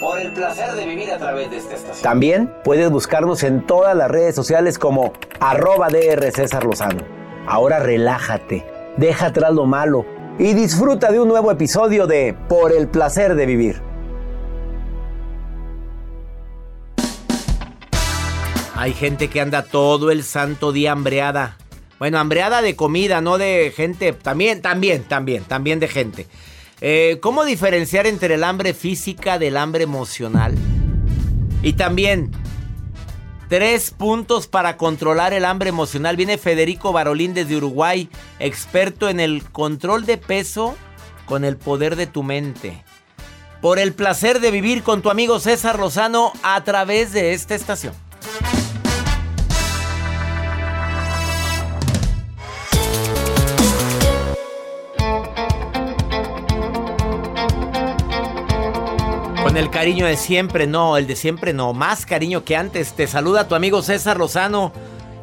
Por el placer de vivir a través de esta estación. También puedes buscarnos en todas las redes sociales como arroba DR César Lozano. Ahora relájate, deja atrás lo malo y disfruta de un nuevo episodio de Por el placer de vivir. Hay gente que anda todo el santo día hambreada. Bueno, hambreada de comida, no de gente. También, también, también, también de gente. Eh, ¿Cómo diferenciar entre el hambre física del hambre emocional? Y también, tres puntos para controlar el hambre emocional. Viene Federico Barolín desde Uruguay, experto en el control de peso con el poder de tu mente. Por el placer de vivir con tu amigo César Lozano a través de esta estación. Con el cariño de siempre, no, el de siempre no, más cariño que antes. Te saluda tu amigo César Lozano,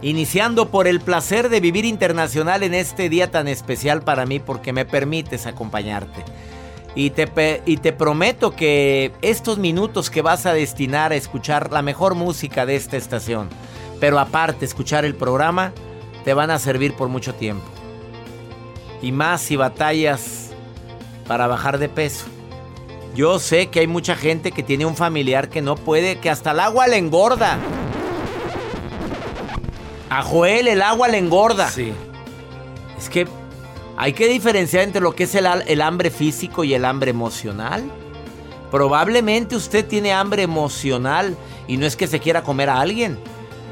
iniciando por el placer de vivir internacional en este día tan especial para mí porque me permites acompañarte. Y te, y te prometo que estos minutos que vas a destinar a escuchar la mejor música de esta estación, pero aparte escuchar el programa, te van a servir por mucho tiempo. Y más si batallas para bajar de peso. Yo sé que hay mucha gente que tiene un familiar que no puede, que hasta el agua le engorda. A Joel el agua le engorda. Sí. Es que hay que diferenciar entre lo que es el, el, hambre físico y el hambre emocional. Probablemente usted tiene hambre emocional y no es que se quiera comer a alguien.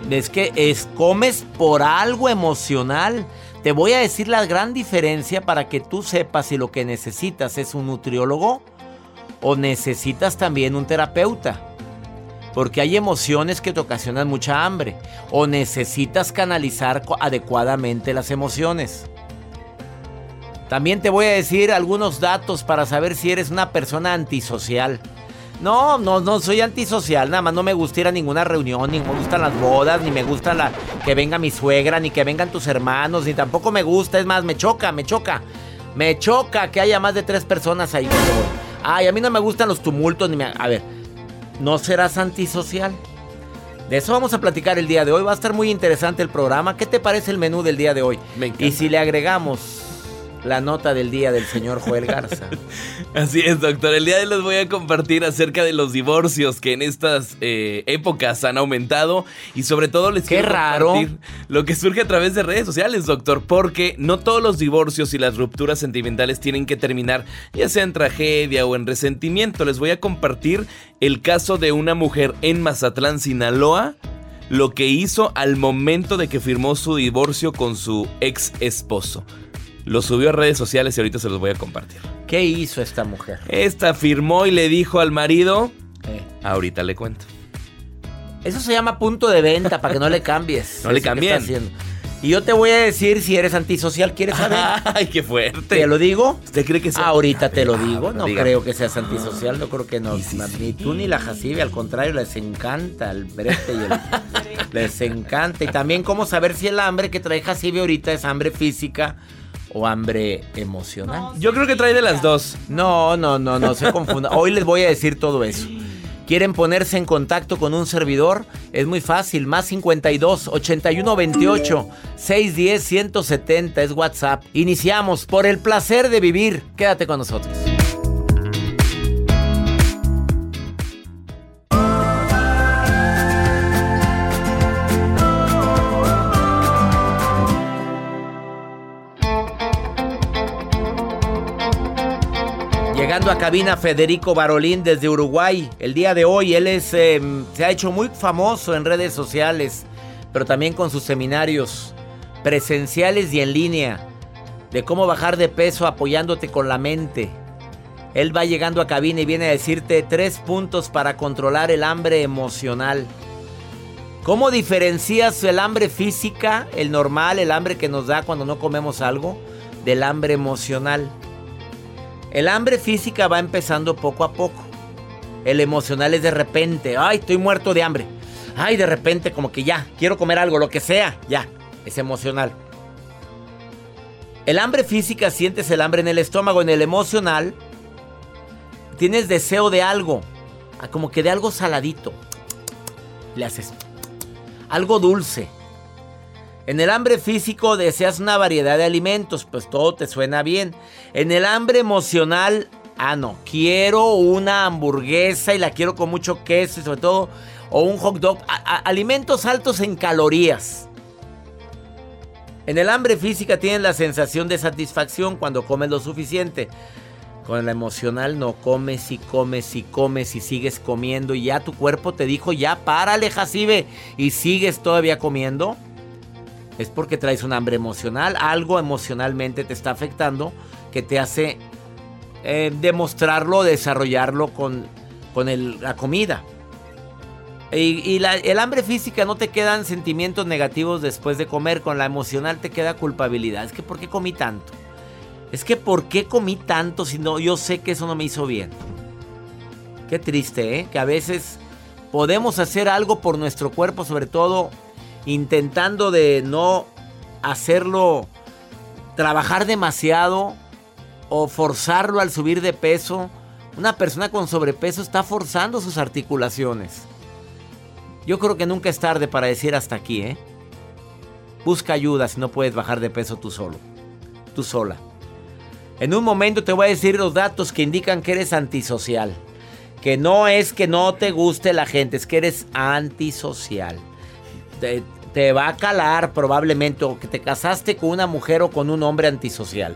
Es que es, comes por algo emocional. Te voy a decir la gran diferencia para que tú sepas si lo que necesitas es un nutriólogo o necesitas también un terapeuta. Porque hay emociones que te ocasionan mucha hambre. O necesitas canalizar adecuadamente las emociones. También te voy a decir algunos datos para saber si eres una persona antisocial. No, no, no soy antisocial, nada más no me gusta ir a ninguna reunión, ni me gustan las bodas, ni me gusta la, que venga mi suegra, ni que vengan tus hermanos, ni tampoco me gusta, es más, me choca, me choca. Me choca que haya más de tres personas ahí. Ay, a mí no me gustan los tumultos, ni me... A ver, ¿no serás antisocial? De eso vamos a platicar el día de hoy. Va a estar muy interesante el programa. ¿Qué te parece el menú del día de hoy? Me encanta. Y si le agregamos la nota del día del señor Joel Garza. Así es, doctor. El día de hoy les voy a compartir acerca de los divorcios que en estas eh, épocas han aumentado y sobre todo les Qué quiero raro. compartir lo que surge a través de redes sociales, doctor, porque no todos los divorcios y las rupturas sentimentales tienen que terminar ya sea en tragedia o en resentimiento. Les voy a compartir el caso de una mujer en Mazatlán, Sinaloa, lo que hizo al momento de que firmó su divorcio con su ex esposo. Lo subió a redes sociales y ahorita se los voy a compartir. ¿Qué hizo esta mujer? Esta firmó y le dijo al marido, Eh, ahorita le cuento. Eso se llama punto de venta para que no le cambies. No le cambien. Y yo te voy a decir si eres antisocial, ¿quieres saber? Ay, qué fuerte. ¿Te lo digo? ¿Usted cree que sea? Ahorita te lo Ah, digo, no dígame. creo que seas antisocial, no creo que no. Y sí, sí. Ni tú ni la Jacibe, al contrario, les encanta el brete y el... les encanta. Y también cómo saber si el hambre que trae Jacibe ahorita es hambre física o hambre emocional. Yo creo que trae de las dos. No, no, no, no se confunda. Hoy les voy a decir todo eso. ¿Quieren ponerse en contacto con un servidor? Es muy fácil, más 52 81 28 610 170 es WhatsApp. Iniciamos por el placer de vivir. Quédate con nosotros. Llegando a cabina Federico Barolín desde Uruguay. El día de hoy él es, eh, se ha hecho muy famoso en redes sociales, pero también con sus seminarios presenciales y en línea de cómo bajar de peso apoyándote con la mente. Él va llegando a cabina y viene a decirte tres puntos para controlar el hambre emocional. ¿Cómo diferencias el hambre física, el normal, el hambre que nos da cuando no comemos algo, del hambre emocional? El hambre física va empezando poco a poco. El emocional es de repente, ay, estoy muerto de hambre. Ay, de repente como que ya, quiero comer algo, lo que sea, ya, es emocional. El hambre física sientes el hambre en el estómago, en el emocional tienes deseo de algo, como que de algo saladito. Le haces algo dulce. En el hambre físico deseas una variedad de alimentos, pues todo te suena bien. En el hambre emocional, ah, no, quiero una hamburguesa y la quiero con mucho queso y sobre todo, o un hot dog. alimentos altos en calorías. En el hambre física tienes la sensación de satisfacción cuando comes lo suficiente. Con la emocional no comes y comes y comes y sigues comiendo y ya tu cuerpo te dijo ya párale Jacibe y sigues todavía comiendo. Es porque traes un hambre emocional, algo emocionalmente te está afectando que te hace eh, demostrarlo, desarrollarlo con, con la comida. Y, el hambre física no te quedan sentimientos negativos después de comer, con la emocional te queda culpabilidad. Es que ¿por qué comí tanto? Es que ¿por qué comí tanto si no yo sé que eso no me hizo bien? Qué triste, ¿eh? Que a veces podemos hacer algo por nuestro cuerpo, sobre todo intentando de no hacerlo trabajar demasiado o forzarlo al subir de peso. Una persona con sobrepeso está forzando sus articulaciones. Yo creo que nunca es tarde para decir hasta aquí, ¿eh? Busca ayuda si no puedes bajar de peso tú solo. Tú sola. En un momento te voy a decir los datos que indican que eres antisocial. Que no es que no te guste la gente, es que eres antisocial. Va a calar probablemente o que te casaste con una mujer o con un hombre antisocial.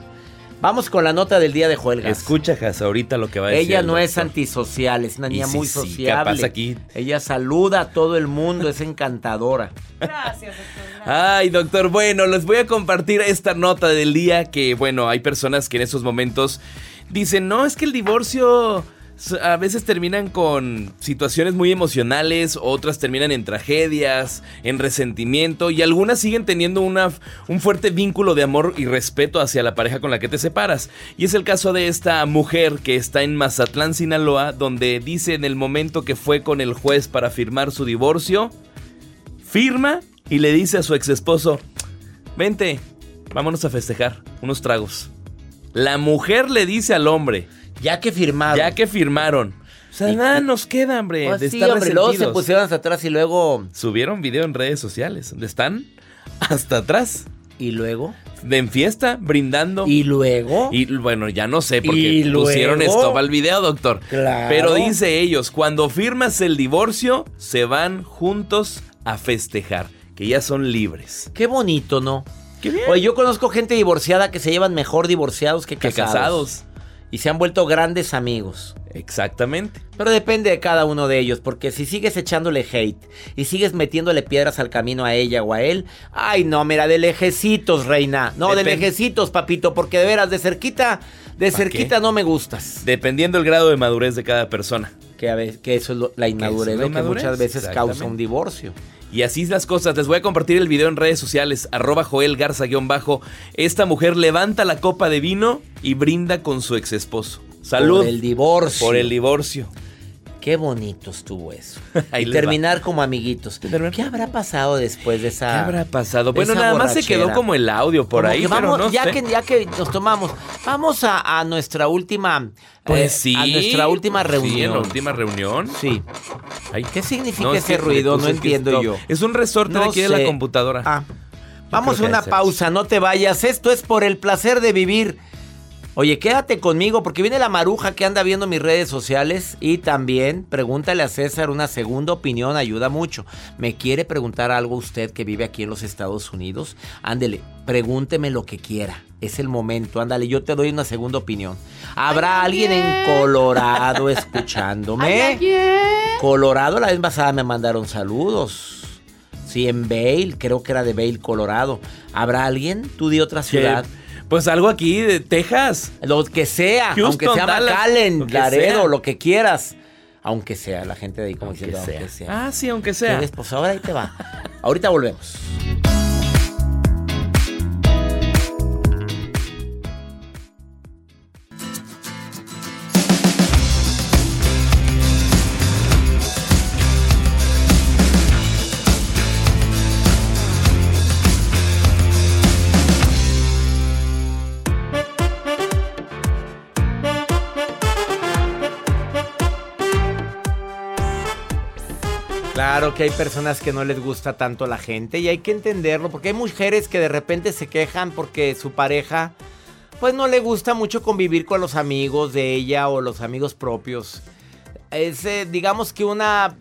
Vamos con la nota del día de Joel Escucha, Jas, ahorita lo que va a decir. Ella no es antisocial, es una niña muy sociable. ¿qué pasa aquí? Ella saluda a todo el mundo, es encantadora. Gracias, doctor. Ay, doctor, bueno, les voy a compartir esta nota del día que, bueno, hay personas que en esos momentos dicen, no, es que el divorcio a veces terminan con situaciones muy emocionales, otras terminan en tragedias, en resentimiento y algunas siguen teniendo una, un fuerte vínculo de amor y respeto hacia la pareja con la que te separas. Y es el caso de esta mujer que está en Mazatlán, Sinaloa, donde dice en el momento que fue con el juez para firmar su divorcio, firma y le dice a su ex esposo, vente, vámonos a festejar unos tragos. La mujer le dice al hombre, ya que firmaron. Ya que firmaron. O sea, nada nos queda, hombre. Pues de sí, hombre, luego se pusieron hasta atrás y luego. Subieron video en redes sociales. Donde están hasta atrás. ¿Y luego? En fiesta, brindando. ¿Y luego? Y bueno, ya no sé porque pusieron esto al video, doctor. Claro. Pero dice ellos, cuando firmas el divorcio, se van juntos a festejar, que ya son libres. Qué bonito, ¿no? Qué bien. Oye, yo conozco gente divorciada que se llevan mejor divorciados que casados. Que casados y se han vuelto grandes amigos. Exactamente. Pero depende de cada uno de ellos, porque si sigues echándole hate y sigues metiéndole piedras al camino a ella o a él, ay no, mira, de lejecitos, reina. No, de lejecitos, papito, porque de veras, de cerquita, de cerquita no me gustas. Dependiendo el grado de madurez de cada persona. Que, a veces, que eso es la inmadurez, lo que muchas veces causa un divorcio. Y así las cosas. Les voy a compartir el video en redes sociales. Arroba Joel Garza-bajo. Esta mujer levanta la copa de vino y brinda con su ex esposo. Salud. Por el divorcio. Por el divorcio. Qué bonito estuvo eso. y terminar como amiguitos. ¿Qué habrá pasado después de esa? ¿Qué habrá pasado? Bueno, nada más se quedó como el audio por ahí. vamos, ya, que, ya que nos tomamos, vamos a, nuestra última. Pues sí. A nuestra última reunión. Sí, en la última reunión. Sí. ¿Qué significa ese ruido? No entiendo yo. Es un resorte de aquí de la computadora. Ah. Vamos a una pausa, no te vayas. Esto es por el placer de vivir. Oye, quédate conmigo porque viene la maruja que anda viendo mis redes sociales y también pregúntale a César una segunda opinión, ayuda mucho. ¿Me quiere preguntar algo usted que vive aquí en los Estados Unidos? Ándele, pregúnteme lo que quiera. Es el momento, ándale, yo te doy una segunda opinión. ¿Habrá alguien en Colorado escuchándome? Colorado, la vez pasada me mandaron saludos. Sí, en Vail, creo que era de Vail, Colorado. ¿Habrá alguien? Tú de otra ciudad. Pues algo aquí de Texas. Lo que sea, aunque sea McAllen, Laredo, lo que quieras. Aunque sea, la gente de ahí como diciendo, aunque sea. Ah, sí, aunque sea. Pues ahora ahí te va. Ahorita volvemos. Claro que hay personas que no les gusta tanto la gente y hay que entenderlo porque hay mujeres que de repente se quejan porque su pareja pues no le gusta mucho convivir con los amigos de ella o los amigos propios. Es eh, digamos que una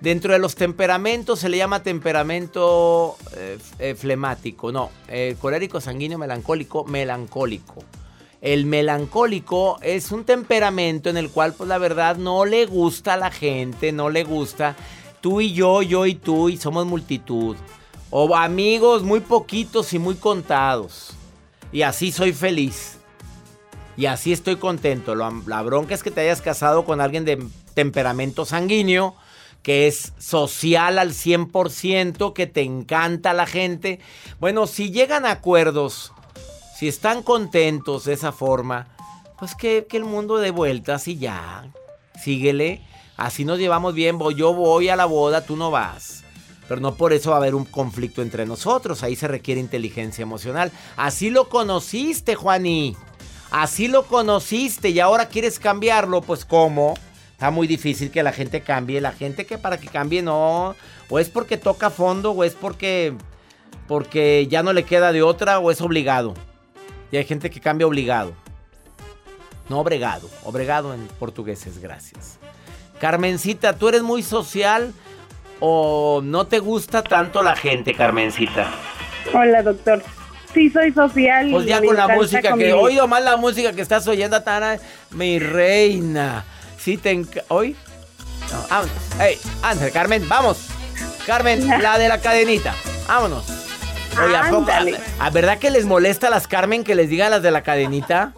dentro de los temperamentos se le llama temperamento eh, eh, flemático, no, colérico, sanguíneo, melancólico, melancólico. El melancólico es un temperamento en el cual pues la verdad no le gusta a la gente, no le gusta tú y yo, yo y tú, y somos multitud. O amigos muy poquitos y muy contados. Y así soy feliz. Y así estoy contento. La bronca es que te hayas casado con alguien de temperamento sanguíneo, que es social al 100%, que te encanta la gente. Bueno, si llegan a acuerdos, si están contentos de esa forma, pues que, que el mundo de vueltas y ya. Síguele. Así nos llevamos bien, yo voy a la boda, tú no vas. Pero no por eso va a haber un conflicto entre nosotros, ahí se requiere inteligencia emocional. Así lo conociste, Juaní. Así lo conociste y ahora quieres cambiarlo, pues ¿cómo? Está muy difícil que la gente cambie. La gente que para que cambie no. O es porque toca fondo o es porque, porque ya no le queda de otra o es obligado. Y hay gente que cambia obligado. No obregado. Obregado en portugués es gracias. Carmencita, ¿tú eres muy social o no te gusta tanto la gente, Carmencita? Hola, doctor. Sí, soy social. Pues ya con la música que he oído más la música que estás oyendo, Tana, mi reina. Sí te ¿Hoy? No, vámonos. Hey, Ángel, Carmen, vamos. Carmen, la de la cadenita. Vámonos. Oye, ¿a, poco, a, verdad que les molesta a las Carmen que les diga las de la cadenita?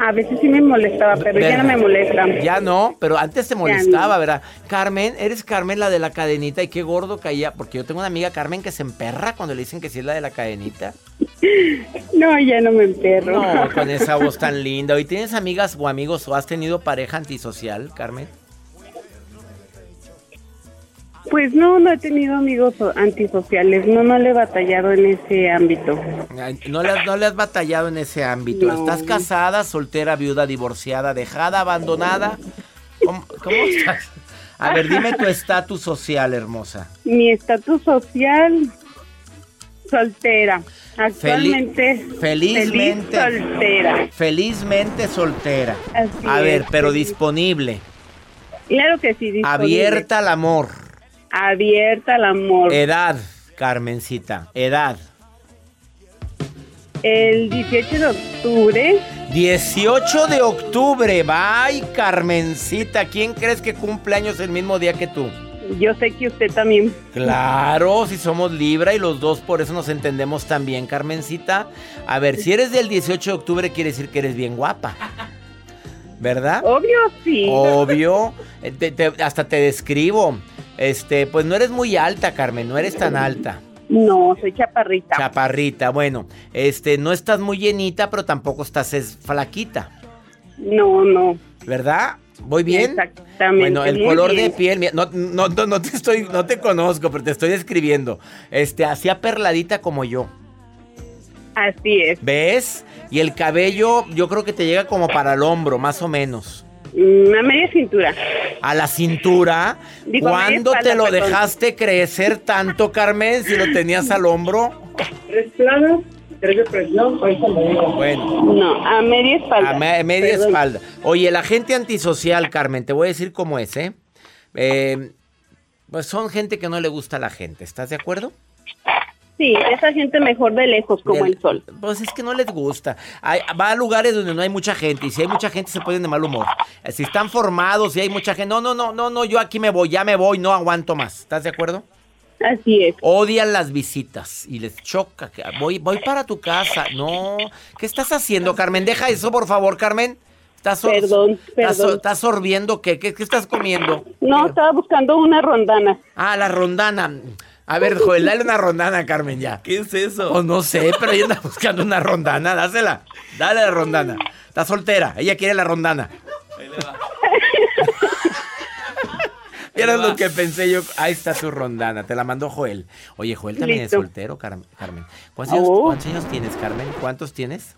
A veces sí me molestaba, pero ya no me molesta. Ya no, pero antes te molestaba, ¿verdad? Carmen, eres Carmen la de la cadenita y qué gordo caía, porque yo tengo una amiga Carmen que se emperra cuando le dicen que sí es la de la cadenita. No, ya no me emperro. No, con esa voz tan linda. ¿Y tienes amigas o amigos o has tenido pareja antisocial, Carmen? Pues no, no he tenido amigos antisociales, no, no le he batallado en ese ámbito. No le, no le has batallado en ese ámbito. ¿Estás casada, soltera, viuda, divorciada, dejada, abandonada? ¿Cómo, estás? A ver, dime tu estatus social, hermosa. Mi estatus social, soltera. Actualmente, felizmente soltera. Felizmente soltera. A ver, pero disponible. Claro que sí, disponible. Abierta al amor. Abierta al amor. Edad, Carmencita, edad. El 18 de octubre. 18 de octubre, bye Carmencita. ¿Quién crees que cumple años el mismo día que tú? Yo sé que usted también. Claro, si somos Libra y los dos por eso nos entendemos también, Carmencita. A ver, si eres del 18 de octubre quiere decir que eres bien guapa. ¿Verdad? Obvio, sí. Obvio. Eh, hasta te describo. Este, pues no eres muy alta, Carmen, no eres tan alta. No, soy chaparrita. Chaparrita, bueno, este, no estás muy llenita, pero tampoco estás flaquita. No, no. ¿Verdad? ¿Voy bien? Exactamente. Bueno, el color de piel, no, no, no, no, te estoy, no te conozco, pero te estoy describiendo. Este, hacía perladita como yo. Así es. ¿Ves? Y el cabello, yo creo que te llega como para el hombro, más o menos. Una media cintura. ¿A la cintura? ¿Cuándo te lo dejaste crecer tanto, Carmen, si lo tenías al hombro? Tres planos, tres de presión, Bueno. No, a media espalda. A media espalda. Oye, la gente antisocial, Carmen, te voy a decir cómo es, ¿eh? ¿eh? Pues son gente que no le gusta a la gente, ¿estás de acuerdo? Sí, esa gente mejor de lejos, como el, sol. Pues es que no les gusta. va a lugares donde no hay mucha gente y si hay mucha gente se ponen de mal humor. Si están formados y hay mucha gente, no, no, no, no, no, yo aquí me voy, ya me voy, no aguanto más. ¿Estás de acuerdo? Así es. Odian las visitas y les choca. Voy, voy para tu casa. No. ¿Qué estás haciendo, Carmen? Deja eso, por favor, Carmen. ¿Estás, Perdón, perdón. ¿Estás sorbiendo qué? ¿Qué, qué estás comiendo? No, estaba buscando una rondana. Ah, la rondana. A ver, Joel, dale una rondana a Carmen ya. ¿Qué es eso? Pues no sé, pero ella anda buscando una rondana. Dásela. Dale la rondana. Está soltera. Ella quiere la rondana. Era lo que pensé yo. Ahí está tu rondana. Te la mandó Joel. Oye, Joel también Listo. es soltero, Car- Carmen. ¿Cuántos años, Oh. cuántos años tienes, Carmen? ¿Cuántos tienes?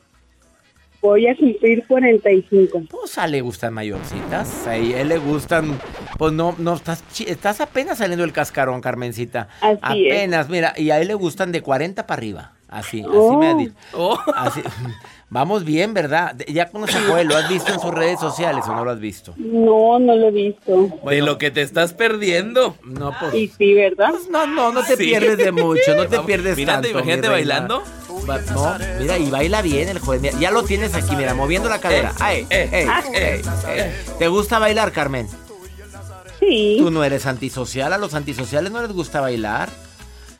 Voy a cumplir 45. Pues a él le gustan mayorcitas. A él le gustan. Pues no, no, estás, chi- estás apenas saliendo del cascarón, Carmencita. Así es. apenas, mira. Y a él le gustan de 40 para arriba. Así, así Oh. me ha dicho. Oh. Así, vamos bien, ¿verdad? Ya conoces a Joel, ¿lo has visto en sus redes sociales o no lo has visto? No, no lo he visto. de lo que te estás perdiendo. No, pues. Y sí, ¿verdad? pues, no, no, no te Sí. pierdes de mucho, no te Vamos, pierdes mírate, tanto. imagínate bailando. Va- no, mira, y baila bien el. Mira, ya lo tienes aquí, mira, moviendo la cadera. Ay, eh, ey, ah. ey, ey. ¿Te gusta bailar, Carmen? Sí. Tú no eres antisocial, a los antisociales no les gusta bailar.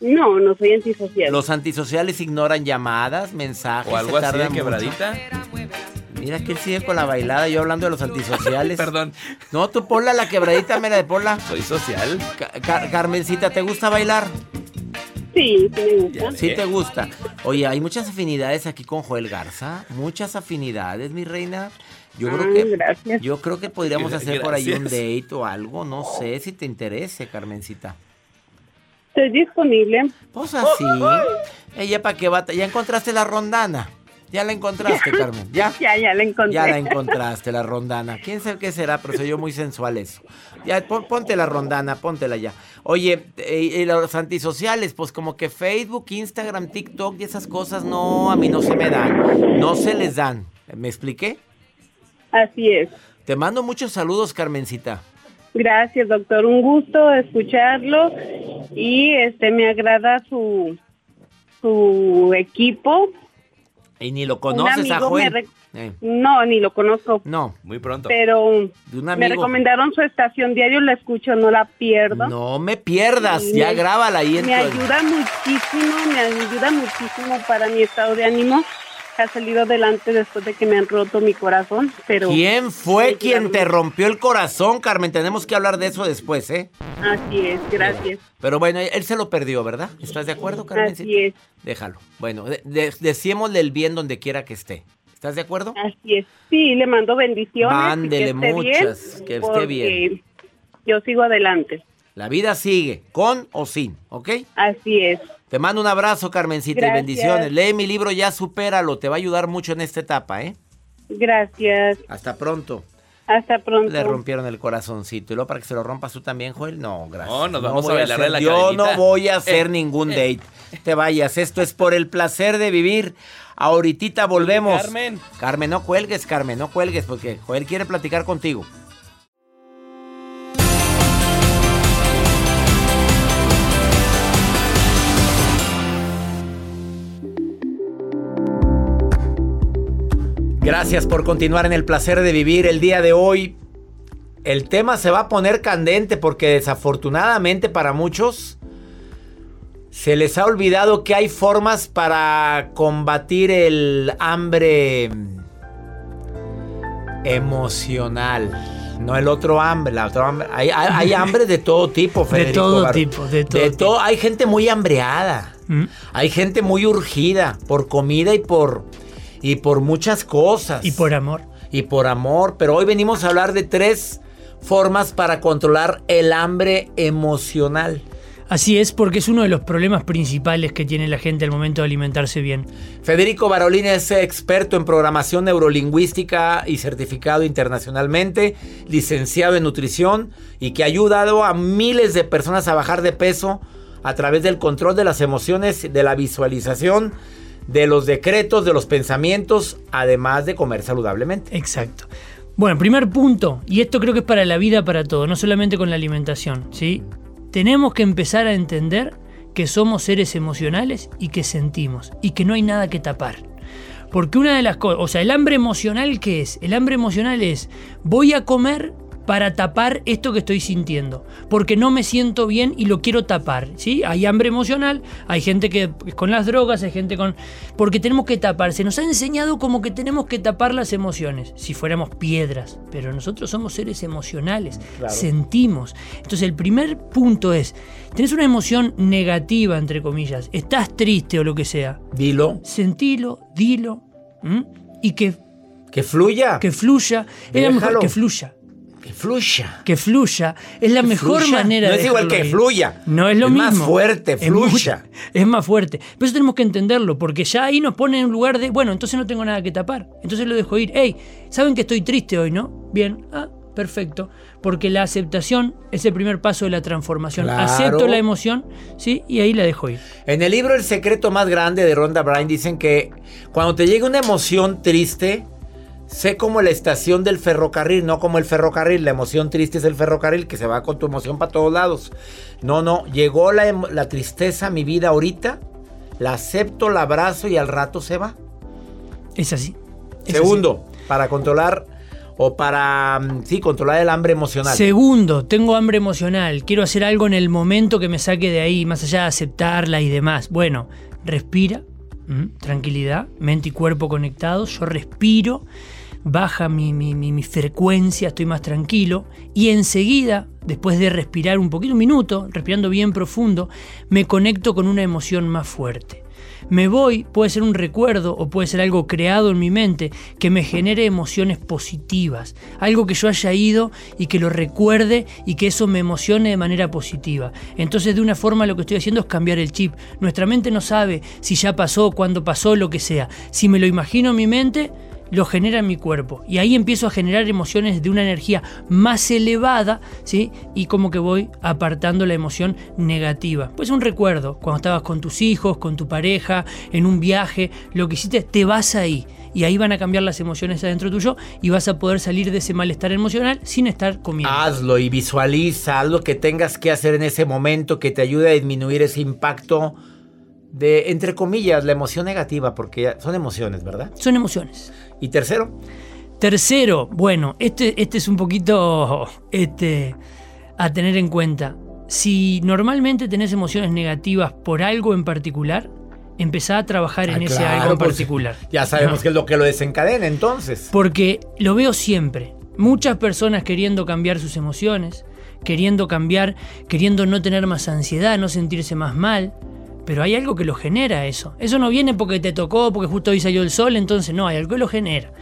No, no soy antisocial. Los antisociales ignoran llamadas, mensajes. O algo se así de mucho. quebradita. Mira que él sigue con la bailada, yo hablando de los antisociales. Perdón, No, tú ponla la quebradita, mira de ponla. soy social. Ca- Car- Carmencita, ¿te gusta bailar? Sí, sí me gusta. Sí te gusta. Oye, hay muchas afinidades aquí con Joel Garza, muchas afinidades, mi reina. Yo creo Ah, que gracias. yo creo que podríamos hacer por ahí un date o algo, no sé si te interese, Carmencita. Estoy disponible. Pues así. Ella para qué va, ya encontraste la rondana. Ya la encontraste, Carmen. Ya. Ya, ya la encontré. Ya la encontraste, la rondana. ¿Quién sabe qué será? Pero soy yo muy sensual eso. Ya, pon- ponte la rondana, póntela ya. Oye, eh, y los antisociales, pues como que Facebook, Instagram, TikTok y esas cosas no, a mí no se me dan. No se les dan. ¿Me expliqué? Así es. Te mando muchos saludos, Carmencita. Gracias, doctor. Un gusto escucharlo y este me agrada su su equipo. Y ni lo conoces a Joel. re- Eh, No, ni lo conozco, no, Muy pronto. pero de un me recomendaron su estación diario, la escucho, no la pierdo. No me pierdas, Y ya me- grábala ahí Me ayuda muchísimo, me ayuda muchísimo para mi estado de ánimo. Ha salido adelante después de que me han roto mi corazón, pero ¿Quién fue quien te rompió el corazón, Carmen? Tenemos que hablar de eso después, ¿eh? Así es, gracias. Pero bueno, él se lo perdió, ¿verdad? ¿Estás de acuerdo, Carmen? Así es, Déjalo. Bueno, de- de- decímosle el bien donde quiera que esté. ¿Estás de acuerdo? así es. Sí, le mando bendiciones. Mándele muchas, que esté bien. Yo sigo adelante. La vida sigue, con o sin, ¿ok? Así es. Te mando un abrazo, Carmencita, y bendiciones. Lee mi libro Ya Supéralo, te va a ayudar mucho en esta etapa, ¿eh? Gracias. Hasta pronto. Hasta pronto. Le rompieron el corazoncito. ¿Y luego para que se lo rompas tú también, Joel? No, gracias. No, nos vamos a bailar hacer- de la Yo cadenita. no voy a hacer Eh, ningún date. Te vayas. Esto es por el placer de vivir. Ahorita volvemos. Carmen. Carmen, no cuelgues, Carmen, no cuelgues, porque Joel quiere platicar contigo. Gracias por continuar en el placer de vivir el día de hoy. El tema se va a poner candente porque desafortunadamente para muchos se les ha olvidado que hay formas para combatir el hambre emocional. No el otro hambre, la otra hambre. Hay, hay- hay hambre de todo tipo, Federico. todo Barro. tipo, de todo De tipo. Hay gente muy hambreada. ¿Mm? Hay gente muy urgida por comida y por y por muchas cosas. Y por amor. y por amor, pero hoy venimos a hablar de tres formas para controlar el hambre emocional. Así es, porque es uno de los problemas principales que tiene la gente al momento de alimentarse bien. Federico Barolini es experto en programación neurolingüística y certificado internacionalmente, licenciado en nutrición y que ha ayudado a miles de personas a bajar de peso a través del control de las emociones, de la visualización, de los decretos, de los pensamientos, además de comer saludablemente. Exacto. Bueno, primer punto, y esto creo que es para la vida, para todo, no solamente con la alimentación, ¿sí? Tenemos que empezar a entender que somos seres emocionales y que sentimos, y que no hay nada que tapar. Porque una de las cosas, o sea, el hambre emocional, ¿qué es? El hambre emocional es, voy a comer para tapar esto que estoy sintiendo, porque no me siento bien y lo quiero tapar, ¿sí? Hay hambre emocional, hay gente que con las drogas, hay gente con porque tenemos que tapar, se nos ha enseñado como que tenemos que tapar las emociones, si fuéramos piedras, pero nosotros somos seres emocionales, sentimos. Entonces, el primer punto es, tenés una emoción negativa entre comillas, estás triste o lo que sea. Dilo. Sentilo, dilo, ¿m? y que Que fluya. que fluya, es la mejor que fluya. Que fluya. Que fluya es la Que mejor fluya. manera No de es igual que ir. fluya. No es lo Es mismo. más fuerte, Es muy- fluya. Es, más fuerte. Pero eso tenemos que entenderlo, porque ya ahí nos pone en un lugar de, bueno, entonces no tengo nada que tapar. Entonces lo dejo ir. Hey, ¿saben que estoy triste hoy, no? Bien. Ah, perfecto. Porque la aceptación es el primer paso de la transformación. Claro. Acepto la emoción, ¿sí? Y ahí la dejo ir. En el libro El secreto más grande de Rhonda Bryan dicen que cuando te llega una emoción triste, sé como la estación del ferrocarril, no como el ferrocarril. La emoción triste es el ferrocarril que se va con tu emoción para todos lados. No, no, llegó la, emo- la tristeza a mi vida ahorita, la acepto, la abrazo y al rato se va. Es así. Es Segundo, para controlar o para, mm, sí, controlar el hambre emocional. Segundo, tengo hambre emocional. Quiero hacer algo en el momento que me saque de ahí, más allá de aceptarla y demás. Bueno, respira, ¿m? tranquilidad, mente y cuerpo conectados. Yo respiro, baja mi, mi- mi- frecuencia, estoy más tranquilo. Y enseguida, después de respirar un poquito, un minuto, respirando bien profundo, me conecto con una emoción más fuerte. Me voy, puede ser un recuerdo o puede ser algo creado en mi mente que me genere emociones positivas, algo que yo haya ido y que lo recuerde y que eso me emocione de manera positiva. Entonces de una forma lo que estoy haciendo es cambiar el chip. Nuestra mente no sabe si ya pasó, cuándo pasó, lo que sea. Si me lo imagino en mi mente, lo genera en mi cuerpo. Y ahí empiezo a generar emociones de una energía más elevada, ¿sí? Y como que voy apartando la emoción negativa. Pues un recuerdo, cuando estabas con tus hijos, con tu pareja, en un viaje, lo que hiciste, te vas ahí. Y ahí van a cambiar las emociones adentro tuyo y vas a poder salir de ese malestar emocional sin estar comiendo. Hazlo y visualiza, haz lo que tengas que hacer en ese momento que te ayude a disminuir ese impacto de, entre comillas, la emoción negativa, porque son emociones, ¿verdad? Son emociones. Y tercero, Tercero, bueno, este, este es un poquito este, a tener en cuenta. Si normalmente tenés emociones negativas por algo en particular, empezá a trabajar en Ah, ese claro, algo en particular. ya sabemos ¿no? qué es lo que lo desencadena entonces. Porque lo veo siempre. Muchas personas queriendo cambiar sus emociones, queriendo cambiar, queriendo no tener más ansiedad, no sentirse más mal. Pero hay algo que lo genera eso. Eso no viene porque te tocó, porque justo hoy salió el sol, entonces no, hay algo que lo genera.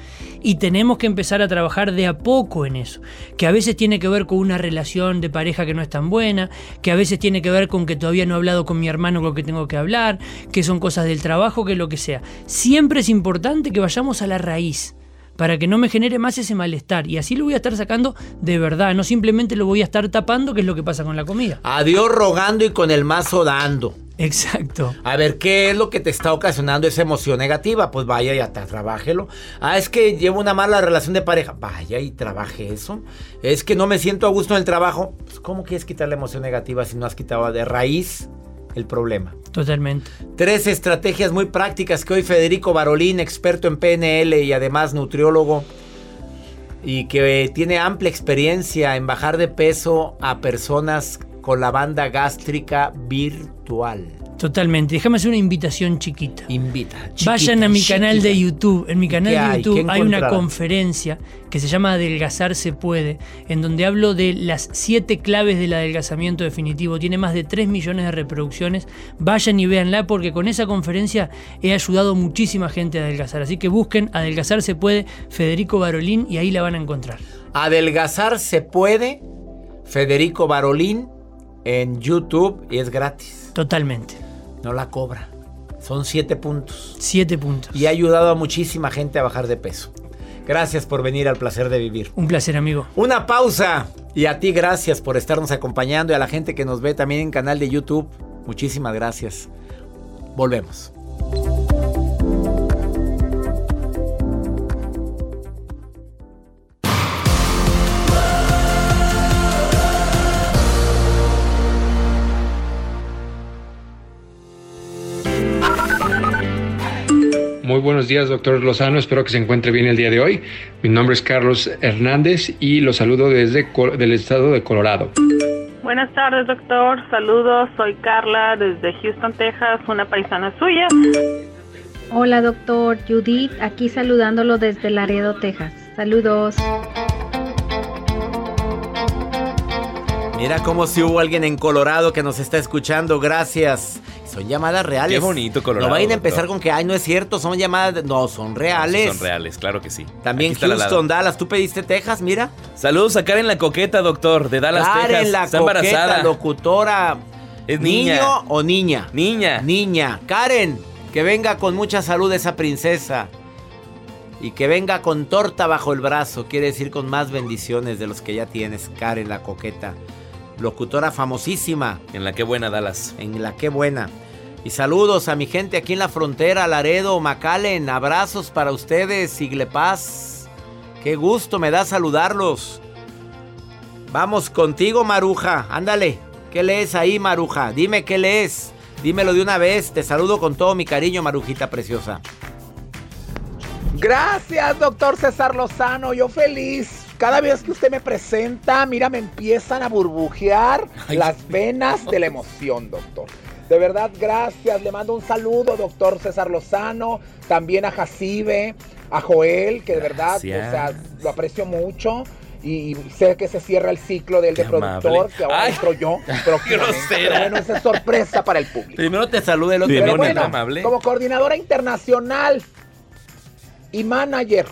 Y tenemos que empezar a trabajar de a poco en eso. Que a veces tiene que ver con una relación de pareja que no es tan buena, que a veces tiene que ver con que todavía no he hablado con mi hermano con lo que tengo que hablar, que son cosas del trabajo, que lo que sea. Siempre es importante que vayamos a la raíz para que no me genere más ese malestar. Y así lo voy a estar sacando de verdad, no simplemente lo voy a estar tapando, que es lo que pasa con la comida. A Dios rogando y con el mazo dando. Exacto. A ver, ¿qué es lo que te está ocasionando esa emoción negativa? Pues vaya y hasta trabájelo. Ah, es que llevo una mala relación de pareja. Vaya y trabaje eso. Es que no me siento a gusto en el trabajo. Pues, ¿Cómo quieres quitar la emoción negativa si no has quitado de raíz el problema? Totalmente. Tres estrategias muy prácticas que hoy Federico Barolín, experto en PNL y además nutriólogo, y que tiene amplia experiencia en bajar de peso a personas con la banda gástrica virtual. Totalmente. Déjame hacer una invitación chiquita. Invita. Vayan a mi canal de. YouTube. En mi canal ¿Qué de? YouTube ¿Qué hay una conferencia que se llama Adelgazar se puede, en donde hablo de las siete claves del adelgazamiento definitivo. Tiene más de 3 millones de reproducciones. Vayan y véanla porque con esa conferencia he ayudado muchísima gente a adelgazar. Así que busquen Adelgazar se puede, Federico Barolín, y ahí la van a encontrar. Adelgazar se puede. Federico Barolín en YouTube y es gratis. Totalmente. No la cobra. Son siete puntos. Siete puntos. Y ha ayudado a muchísima gente a bajar de peso. Gracias por venir al placer de vivir. Un placer, amigo. Una pausa. Y a ti gracias por estarnos acompañando y a la gente que nos ve también en canal de YouTube. Muchísimas gracias. Volvemos. Muy buenos días, doctor Lozano. Espero que se encuentre bien el día de hoy. Mi nombre es Carlos Hernández y lo saludo desde el estado de Colorado. Buenas tardes, doctor. Saludos. Soy Carla desde Houston, Texas, una paisana suya. Hola, doctor. Judith, aquí saludándolo desde Laredo, Texas. Saludos. Mira como si hubo alguien en Colorado que nos está escuchando. Gracias. Son llamadas reales. Qué bonito Colorado. No vayan a empezar con que, ay, no es cierto, son llamadas. No, son reales. son reales, claro que sí. También Houston, Dallas. ¿Tú pediste Texas? Mira. Saludos a Karen la Coqueta, doctor, de Dallas, Karen Texas. la Está coqueta, embarazada. locutora. ¿Es niña? ¿Niño o niña? Niña. Niña. Karen, que venga con mucha salud esa princesa. Y que venga con torta bajo el brazo. Quiere decir con más bendiciones de los que ya tienes, Karen la coqueta locutora famosísima. En la que buena, Dallas. En la que buena. Y saludos a mi gente aquí en la frontera, Laredo, Macalen. Abrazos para ustedes, Sigle Paz. Qué gusto me da saludarlos. Vamos contigo, Maruja. Ándale. ¿Qué lees ahí, Maruja? Dime qué lees. Dímelo de una vez. Te saludo con todo mi cariño, Marujita preciosa. Gracias, doctor César Lozano. Yo feliz cada vez que usted me presenta, mira, me empiezan a burbujear las venas de la emoción, doctor. De verdad, gracias. Le mando un saludo, doctor César Lozano, también a Jacibe, a Joel, que de verdad, o sea, lo aprecio mucho. Y sé que se cierra el ciclo del de productor, que ahora entro yo. Pero bueno, esa es sorpresa para el público. Primero te salude el otro. Bueno, amable. Como coordinadora internacional y manager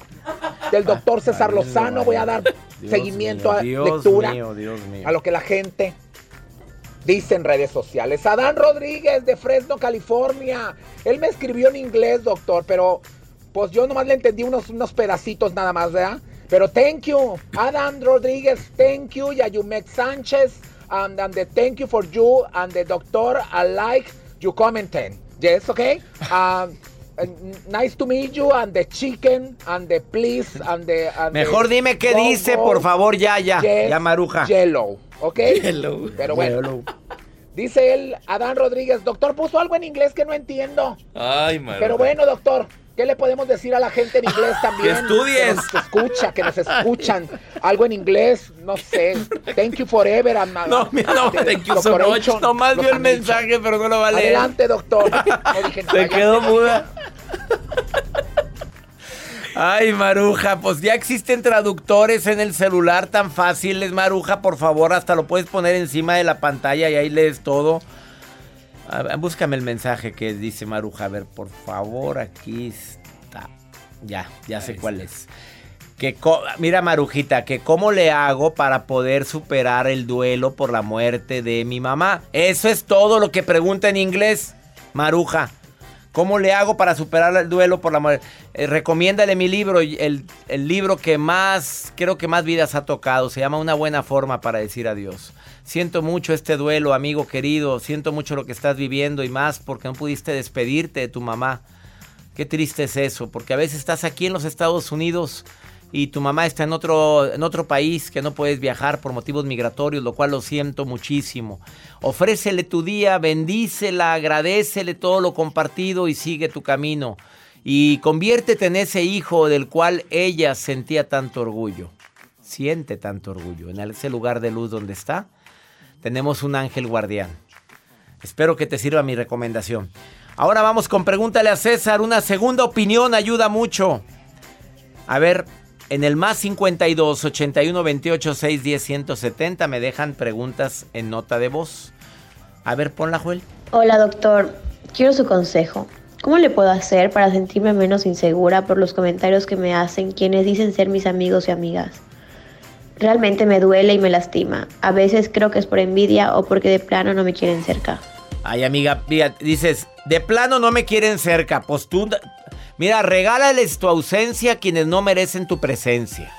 del doctor César Lozano. Voy a dar seguimiento a lectura a lo que la gente dice en redes sociales. Adán Rodríguez de Fresno, California. Él me escribió en inglés, doctor, pero pues yo nomás le entendí unos, unos pedacitos nada más, ¿verdad? Pero thank you, Adán Rodríguez, thank you, Yayumek Sánchez, and, and the thank you for you, and the doctor, I like you commenting. Yes, okay? Um, nice to meet you and the chicken and the please and the Mejor dime qué dice, por favor, ya, ya, ya Maruja. Yellow, ¿ok? Yellow. Pero bueno. Dice él, Adán Rodríguez, doctor, puso algo en inglés que no entiendo. Ay, Maruja. Pero bueno, doctor, ¿qué le podemos decir a la gente en inglés también? Que estudies. Que nos escucha, que nos escuchan. Algo en inglés, no sé. Thank you forever. no, no, thank you so much. Nomás vio el mensaje, pero no lo va a leer. Adelante, doctor. No dije, Se quedó muda. Ay, Maruja, pues ya existen traductores en el celular tan fáciles, Maruja, por favor, hasta lo puedes poner encima de la pantalla y ahí lees todo. Búscame el mensaje que dice Maruja, a ver, por favor, aquí está. Ya, ya sé cuál es. Que mira, Marujita, que cómo le hago para poder superar el duelo por la muerte de mi mamá. Eso es todo lo que pregunta en inglés, Maruja. ¿Cómo le hago para superar el duelo por la muerte? Eh, recomiéndale mi libro, el, el, libro que más, creo que más vidas ha tocado. Se llama Una buena forma para decir adiós. Siento mucho este duelo, amigo querido. Siento mucho lo que estás viviendo y más porque no pudiste despedirte de tu mamá. Qué triste es eso, porque a veces estás aquí en los Estados Unidos y tu mamá está en otro, en otro país que no puedes viajar por motivos migratorios, lo cual lo siento muchísimo. Ofrécele tu día, bendícela, agradecele todo lo compartido y sigue tu camino. Y conviértete en ese hijo del cual ella sentía tanto orgullo. Siente tanto orgullo. En ese lugar de luz donde está, tenemos un ángel guardián. Espero que te sirva mi recomendación. Ahora vamos con Pregúntale a César. Una segunda opinión ayuda mucho. A ver, en el más 52 81 28 6 10 170 me dejan preguntas en nota de voz. A ver, ponla, Joel. Hola, doctor. Quiero su consejo. ¿Cómo le puedo hacer para sentirme menos insegura por los comentarios que me hacen quienes dicen ser mis amigos y amigas? Realmente me duele y me lastima. A veces creo que es por envidia o porque de plano no me quieren cerca. Ay, amiga, dices, de plano no me quieren cerca. Pues tú Mira, regálales tu ausencia a quienes no merecen tu presencia.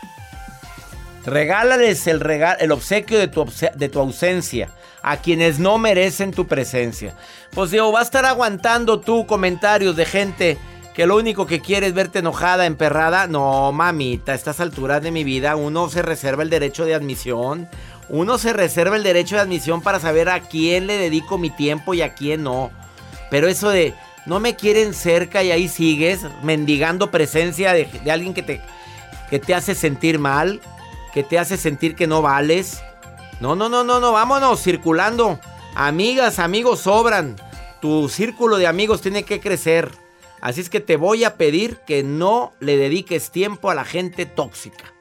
Regálales el, el obsequio de tu, de tu ausencia a quienes no merecen tu presencia. Pues digo, va a estar aguantando tú comentarios de gente que lo único que quiere es verte enojada, emperrada. No, mamita, a estas alturas de mi vida uno se reserva el derecho de admisión. Uno se reserva el derecho de admisión para saber a quién le dedico mi tiempo y a quién no. Pero eso de no me quieren cerca y ahí sigues mendigando presencia de, alguien que te, que te hace sentir mal, que te hace sentir que no vales. No, no, no, no, no, vámonos circulando. Amigas, amigos sobran. Tu círculo de amigos tiene que crecer. Así es que te voy a pedir que no le dediques tiempo a la gente tóxica.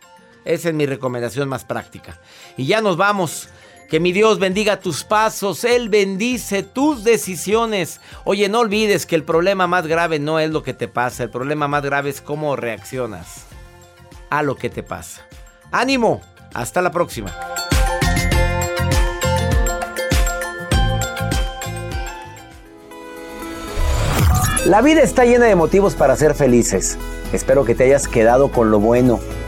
Esa es mi recomendación más práctica. Y ya nos vamos. Que mi Dios bendiga tus pasos, Él bendice tus decisiones. Oye, no olvides que el problema más grave no es lo que te pasa, el problema más grave es cómo reaccionas a lo que te pasa. Ánimo, hasta la próxima. La vida está llena de motivos para ser felices. Espero que te hayas quedado con lo bueno